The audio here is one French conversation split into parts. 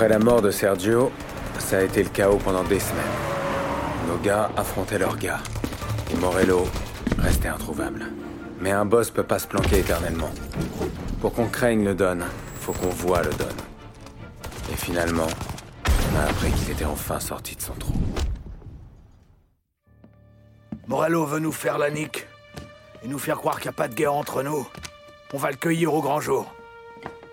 Après la mort de Sergio, ça a été le chaos pendant des semaines. Nos gars affrontaient leurs gars. Et Morello restait introuvable. Mais un boss peut pas se planquer éternellement. Pour qu'on craigne le Don, faut qu'on voit le Don. Et finalement, on a appris qu'il était enfin sorti de son trou. Morello veut nous faire la nique. Et nous faire croire qu'il n'y a pas de guerre entre nous. On va le cueillir au grand jour.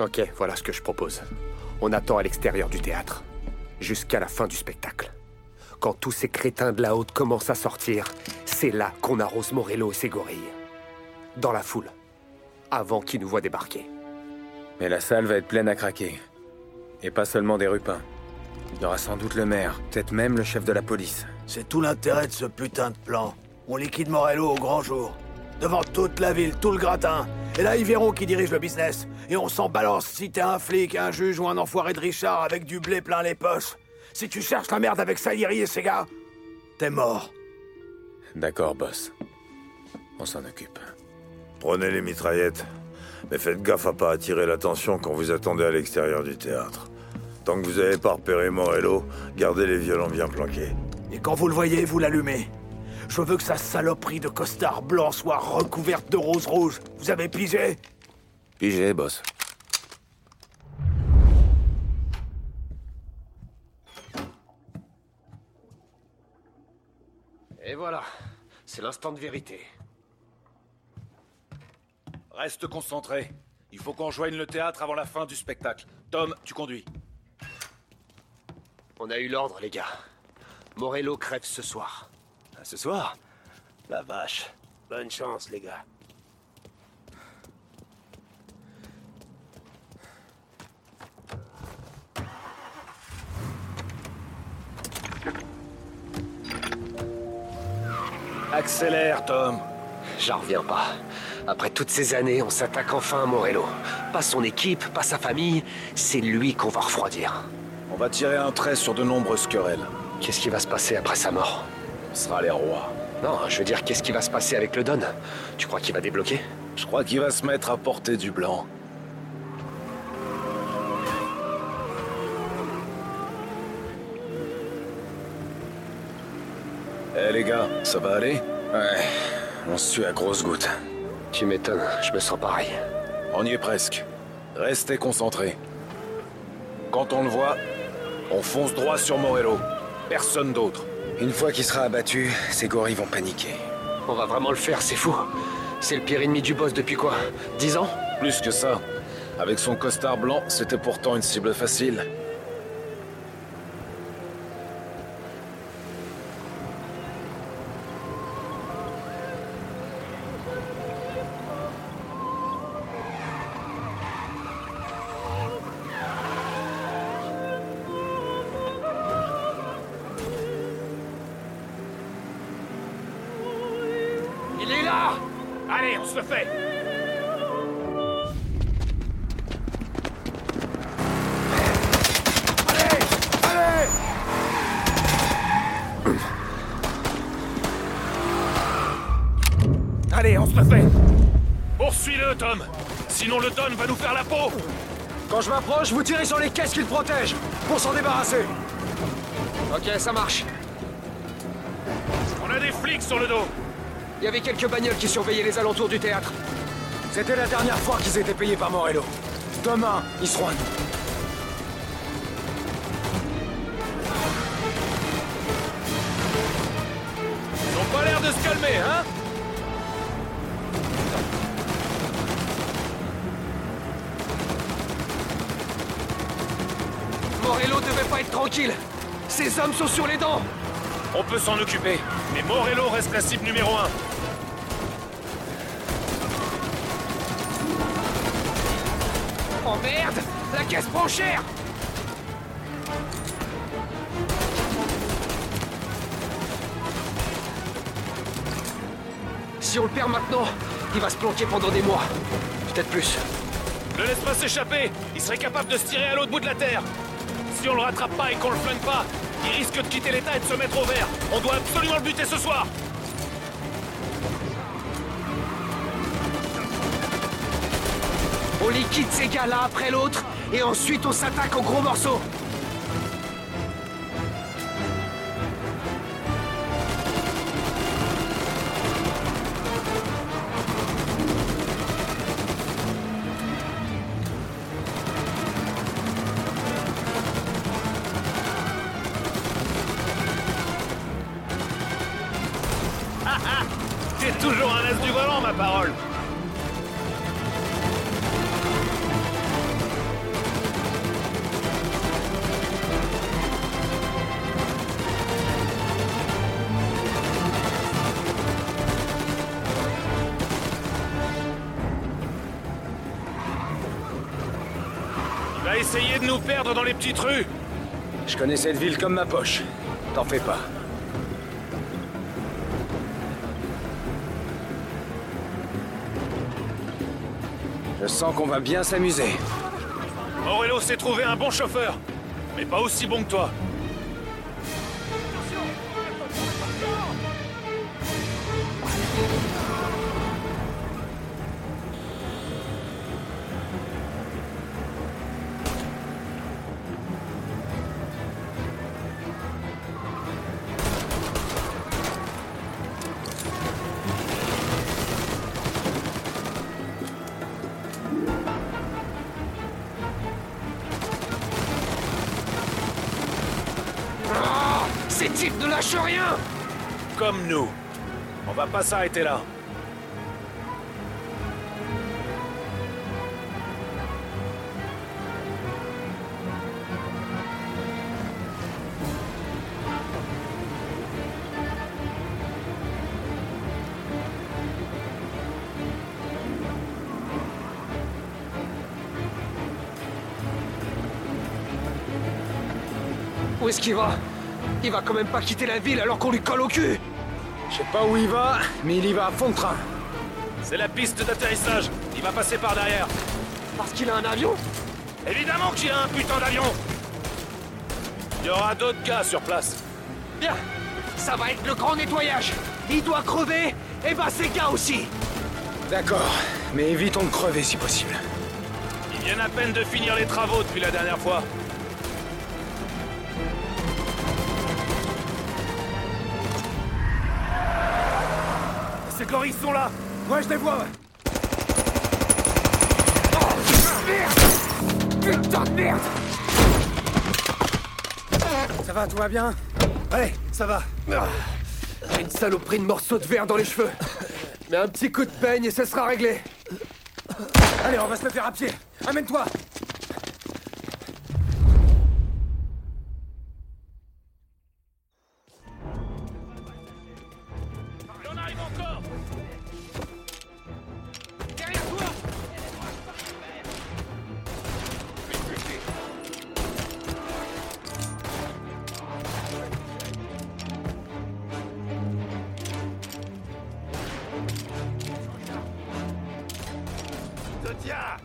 Ok, voilà ce que je propose. On attend à l'extérieur du théâtre. Jusqu'à la fin du spectacle. Quand tous ces crétins de la haute commencent à sortir, c'est là qu'on arrose Morello et ses gorilles. Dans la foule. Avant qu'ils nous voient débarquer. Mais la salle va être pleine à craquer. Et pas seulement des rupins. Il y aura sans doute le maire, peut-être même le chef de la police. C'est tout l'intérêt de ce putain de plan. On liquide Morello au grand jour. Devant toute la ville, tout le gratin. Et là, ils verront qui dirige le business. Et on s'en balance si t'es un flic, un juge ou un enfoiré de Richard avec du blé plein les poches. Si tu cherches la merde avec Salieri et ses gars, t'es mort. D'accord, boss. On s'en occupe. Prenez les mitraillettes. Mais faites gaffe à pas attirer l'attention quand vous attendez à l'extérieur du théâtre. Tant que vous avez pas repéré Morello, gardez les violons bien planqués. Et quand vous le voyez, vous l'allumez. Je veux que sa saloperie de costard blanc soit recouverte de rose rouge. Vous avez pigé? Pigé, boss. Et voilà. C'est l'instant de vérité. Reste concentré. Il faut qu'on joigne le théâtre avant la fin du spectacle. Tom, tu conduis. On a eu l'ordre, les gars. Morello crève ce soir. Ce soir La vache. Bonne chance, les gars. Accélère, Tom. J'en reviens pas. Après toutes ces années, on s'attaque enfin à Morello. Pas son équipe, pas sa famille, c'est lui qu'on va refroidir. On va tirer un trait sur de nombreuses querelles. Qu'est-ce qui va se passer après sa mort? On sera les rois. Non, je veux dire, qu'est-ce qui va se passer avec le Don? Tu crois qu'il va débloquer? Je crois qu'il va se mettre à porter du blanc. Eh les gars, ça va aller? Ouais, on suit à grosses gouttes. Tu m'étonnes, je me sens pareil. On y est presque. Restez concentrés. Quand on le voit, on fonce droit sur Morello. Personne d'autre. Une fois qu'il sera abattu, ces gorilles vont paniquer. On va vraiment le faire, c'est fou. C'est le pire ennemi du boss depuis quoi? Dix ans? Plus que ça. Avec son costard blanc, c'était pourtant une cible facile. Allez, on se le fait. Allez Allez. Allez, on se le fait. Poursuis-le, Tom. Sinon le Don va nous faire la peau. Quand je m'approche, vous tirez sur les caisses qui le protègent, pour s'en débarrasser. Ok, ça marche. On a des flics sur le dos Il y avait quelques bagnoles qui surveillaient les alentours du théâtre. C'était la dernière fois qu'ils étaient payés par Morello. Demain, ils seront à nous. Pas l'air de se calmer, hein? Morello devait pas être tranquille. Ces hommes sont sur les dents. On peut s'en occuper, mais Morello reste la cible numéro un. Oh merde. La caisse prend cher. Si on le perd maintenant, il va se planquer pendant des mois. Peut-être plus. Ne laisse pas s'échapper. Il serait capable de se tirer à l'autre bout de la Terre. Si on le rattrape pas et qu'on le flingue pas, il risque de quitter l'État et de se mettre au vert. On doit absolument le buter ce soir On liquide ces gars l'un après l'autre, et ensuite on s'attaque aux gros morceaux. Essayer de nous perdre dans les petites rues Je connais cette ville comme ma poche. T'en fais pas. Je sens qu'on va bien s'amuser. Morello s'est trouvé un bon chauffeur, mais pas aussi bon que toi. Ne lâchent rien Comme nous. On va pas s'arrêter là. Où est-ce qu'il va? Il va quand même pas quitter la ville alors qu'on lui colle au cul Je sais pas où il va, mais il y va à fond de train. C'est la piste d'atterrissage. Il va passer par derrière. Parce qu'il a un avion Évidemment qu'il a un putain d'avion Il y aura d'autres gars sur place. Bien Ça va être le grand nettoyage Il doit crever, et bah ces gars aussi D'accord, mais évitons de crever si possible. Ils viennent à peine de finir les travaux depuis la dernière fois. Ces gorilles sont là. Ouais, je les vois, ouais. Putain de merde. Ça va, tout va bien? Allez, ça va. J'ai une saloperie de morceaux de verre dans les cheveux. Mais un petit coup de peigne et ce sera réglé. Allez, on va se le faire à pied. Amène-toi Yeah!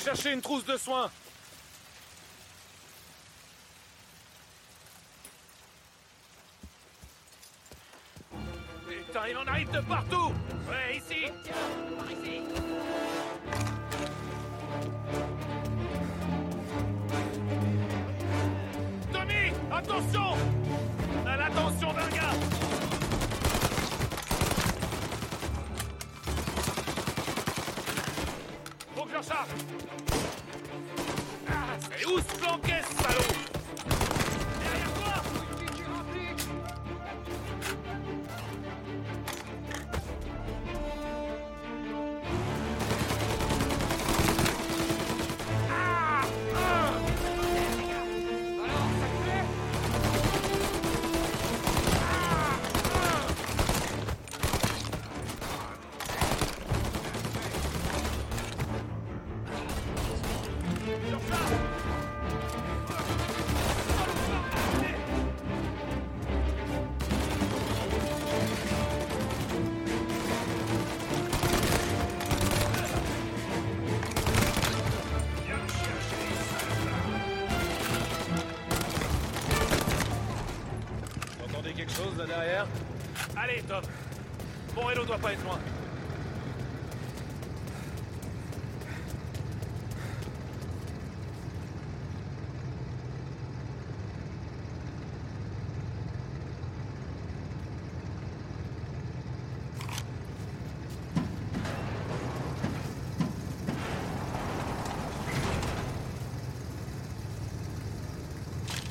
Chercher une trousse de soins. Putain, il en arrive de partout. Ouais, ici. Par ici. Tommy Attention. À l'attention d'un gars Recharge Ah, c'est où ce planquet, Allez, Tom Morello doit pas être loin.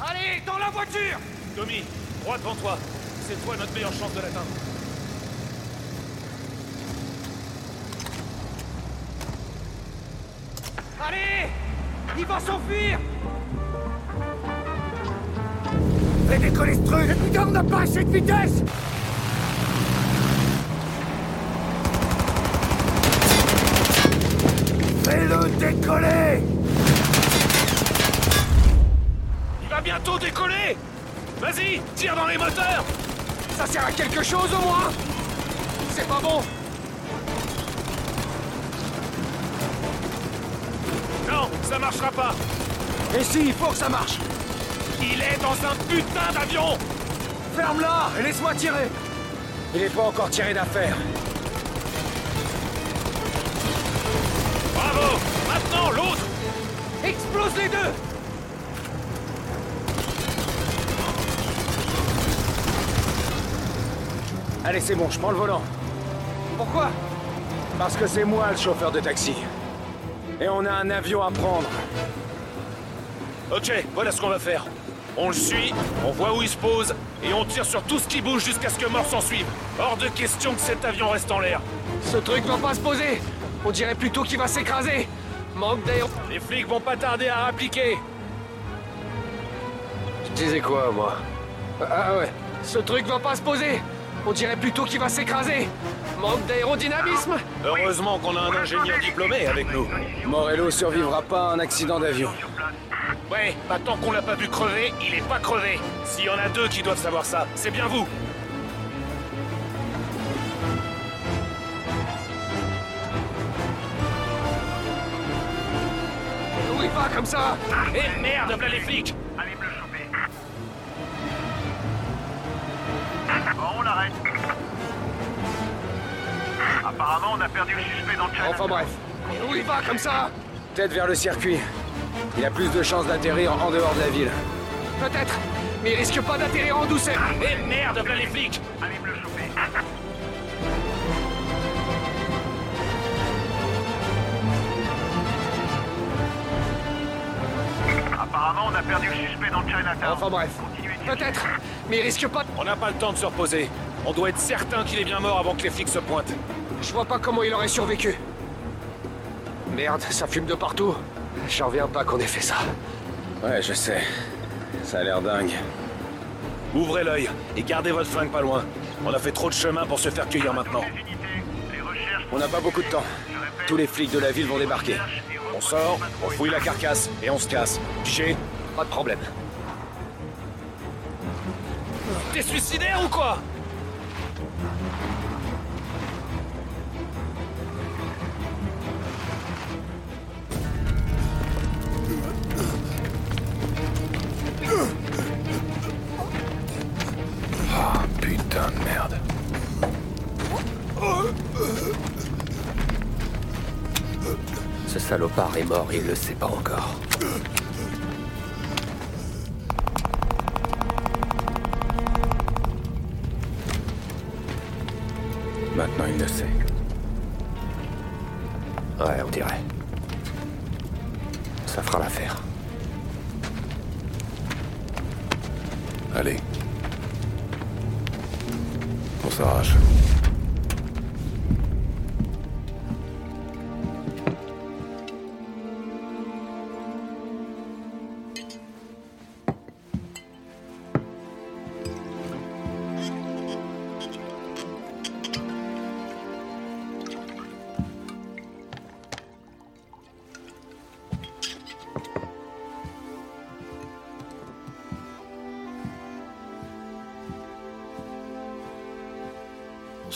Allez, dans la voiture Tommy, droit devant toi. C'est toi notre meilleure chance de l'atteindre. Allez Il va s'enfuir. Fais décoller ce truc Putain, on n'a pas assez de vitesse. Fais-le décoller. Il va bientôt décoller. Vas-y, tire dans les moteurs Ça sert à quelque chose au moins C'est pas bon Non, ça marchera pas. Et si, il faut que ça marche Il est dans un putain d'avion. Ferme-la et laisse-moi tirer. Il est pas encore tiré d'affaire. Bravo. Maintenant, l'autre. Explose les deux Allez, c'est bon, je prends le volant. Pourquoi? Parce que c'est moi le chauffeur de taxi. Et on a un avion à prendre. Ok, voilà ce qu'on va faire. On le suit, on voit où il se pose, et on tire sur tout ce qui bouge jusqu'à ce que mort s'en suive. Hors de question que cet avion reste en l'air. Ce truc va pas se poser On dirait plutôt qu'il va s'écraser Manque d'aéro... Les flics vont pas tarder à appliquer. Je disais quoi, moi? Ah ouais. Ce truc va pas se poser On dirait plutôt qu'il va s'écraser Manque d'aérodynamisme Heureusement qu'on a un ingénieur diplômé avec nous. Morello survivra pas à un accident d'avion. Ouais, bah tant qu'on l'a pas vu crever, il est pas crevé. S'il y en a deux qui doivent savoir ça, c'est bien vous. Il va comme ça Eh merde, voilà les flics On l'arrête. Apparemment, on a perdu le suspect dans le Chinatown. Enfin bref. Où il va comme ça Peut-être vers le circuit. Il a plus de chances d'atterrir en dehors de la ville. Peut-être, mais il risque pas d'atterrir en douceur. Eh merde, voilà les flics Allez Apparemment, on a perdu le suspect dans le Chinatown. Enfin bref. De. Peut-être, mais il risque pas... On n'a pas le temps de se reposer. On doit être certain qu'il est bien mort avant que les flics se pointent. Je vois pas comment il aurait survécu. Merde, ça fume de partout. J'en reviens pas qu'on ait fait ça. Ouais, je sais. Ça a l'air dingue. Ouvrez l'œil et gardez votre flingue pas loin. On a fait trop de chemin pour se faire cueillir maintenant. On n'a pas beaucoup de temps. Tous les flics de la ville vont débarquer. On sort, on fouille la carcasse et on se casse. J'ai pas de problème. T'es suicidaire ou quoi? Oh putain de merde salopard est mort, il le sait pas encore. Maintenant, il le sait.